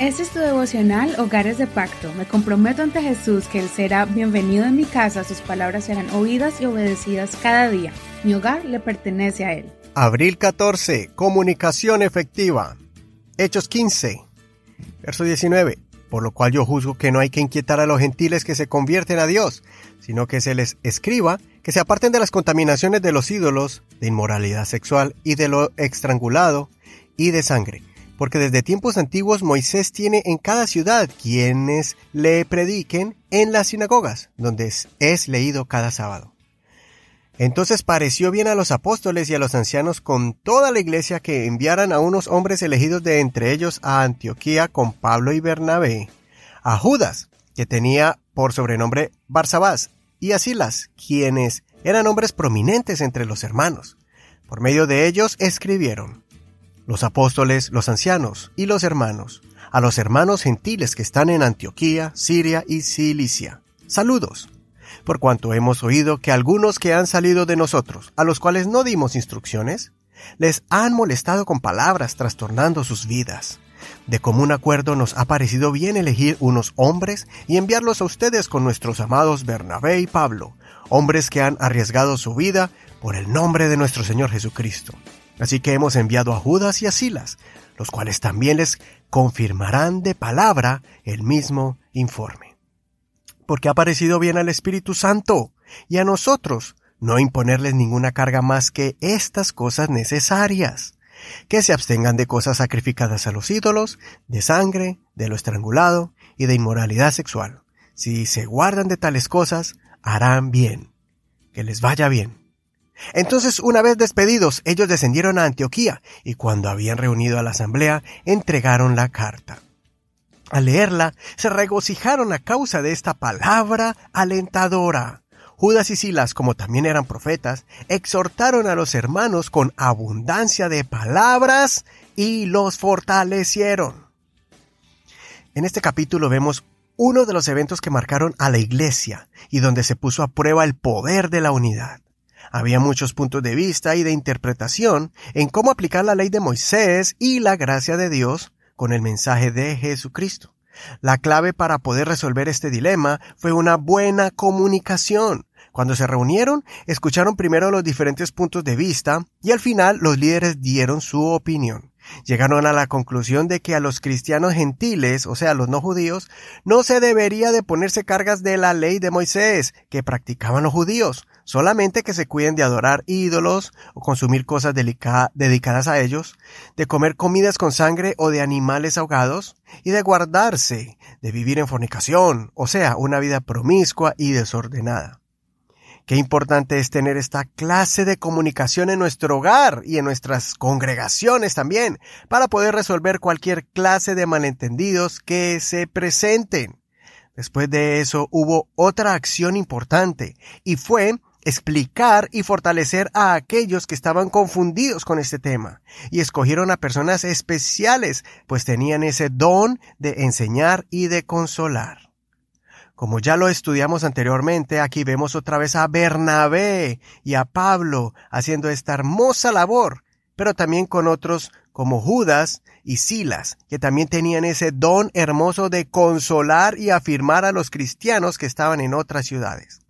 Este es tu devocional Hogares de Pacto. Me comprometo ante Jesús que Él será bienvenido en mi casa, sus palabras serán oídas y obedecidas cada día. Mi hogar le pertenece a Él. Abril 14. Comunicación efectiva. Hechos 15. Verso 19. Por lo cual yo juzgo que no hay que inquietar a los gentiles que se convierten a Dios, sino que se les escriba que se aparten de las contaminaciones de los ídolos, de inmoralidad sexual y de lo estrangulado y de sangre porque desde tiempos antiguos Moisés tiene en cada ciudad quienes le prediquen en las sinagogas, donde es, leído cada sábado. Entonces pareció bien a los apóstoles y a los ancianos con toda la iglesia que enviaran a unos hombres elegidos de entre ellos a Antioquía con Pablo y Bernabé, a Judas, que tenía por sobrenombre Barsabás, y a Silas, quienes eran hombres prominentes entre los hermanos. Por medio de ellos escribieron, los apóstoles, los ancianos y los hermanos, a los hermanos gentiles que están en Antioquía, Siria y Cilicia. Saludos. Por cuanto hemos oído que algunos que han salido de nosotros, a los cuales no dimos instrucciones, les han molestado con palabras trastornando sus vidas. De común acuerdo nos ha parecido bien elegir unos hombres y enviarlos a ustedes con nuestros amados Bernabé y Pablo, hombres que han arriesgado su vida por el nombre de nuestro Señor Jesucristo. Así que hemos enviado a Judas y a Silas, los cuales también les confirmarán de palabra el mismo informe. Porque ha parecido bien al Espíritu Santo y a nosotros no imponerles ninguna carga más que estas cosas necesarias, que se abstengan de cosas sacrificadas a los ídolos, de sangre, de lo estrangulado y de inmoralidad sexual. Si se guardan de tales cosas, harán bien. Que les vaya bien. Entonces, una vez despedidos, ellos descendieron a Antioquía y cuando habían reunido a la asamblea, entregaron la carta. Al leerla, se regocijaron a causa de esta palabra alentadora. Judas y Silas, como también eran profetas, exhortaron a los hermanos con abundancia de palabras y los fortalecieron. En este capítulo vemos uno de los eventos que marcaron a la iglesia y donde se puso a prueba el poder de la unidad. Había muchos puntos de vista y de interpretación en cómo aplicar la ley de Moisés y la gracia de Dios con el mensaje de Jesucristo. La clave para poder resolver este dilema fue una buena comunicación. Cuando se reunieron, escucharon primero los diferentes puntos de vista y al final los líderes dieron su opinión. Llegaron a la conclusión de que a los cristianos gentiles, o sea, los no judíos, no se debería de ponerse cargas de la ley de Moisés que practicaban los judíos, solamente que se cuiden de adorar ídolos o consumir cosas dedicadas a ellos, de comer comidas con sangre o de animales ahogados, y de guardarse de vivir en fornicación, o sea, una vida promiscua y desordenada. Qué importante es tener esta clase de comunicación en nuestro hogar y en nuestras congregaciones también, para poder resolver cualquier clase de malentendidos que se presenten. Después de eso hubo otra acción importante, y fue explicar y fortalecer a aquellos que estaban confundidos con este tema, y escogieron a personas especiales, pues tenían ese don de enseñar y de consolar. Como ya lo estudiamos anteriormente, aquí vemos otra vez a Bernabé y a Pablo haciendo esta hermosa labor, pero también con otros como Judas y Silas, que también tenían ese don hermoso de consolar y afirmar a los cristianos que estaban en otras ciudades.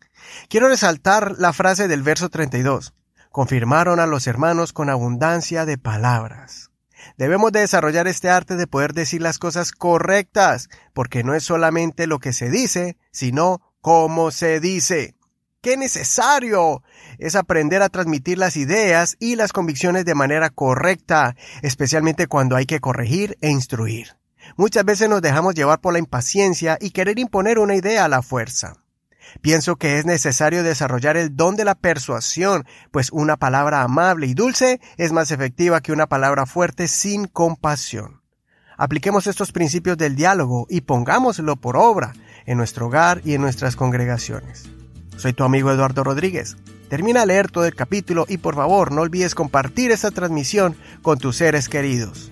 Quiero resaltar la frase del verso 32. Confirmaron a los hermanos con abundancia de palabras. Debemos de desarrollar este arte de poder decir las cosas correctas, porque no es solamente lo que se dice, sino cómo se dice. ¡Qué necesario! Es aprender a transmitir las ideas y las convicciones de manera correcta, especialmente cuando hay que corregir e instruir. Muchas veces nos dejamos llevar por la impaciencia y querer imponer una idea a la fuerza. Pienso que es necesario desarrollar el don de la persuasión, pues una palabra amable y dulce es más efectiva que una palabra fuerte sin compasión. Apliquemos estos principios del diálogo y pongámoslo por obra en nuestro hogar y en nuestras congregaciones. Soy tu amigo Eduardo Rodríguez. Termina a leer todo el capítulo y por favor no olvides compartir esta transmisión con tus seres queridos.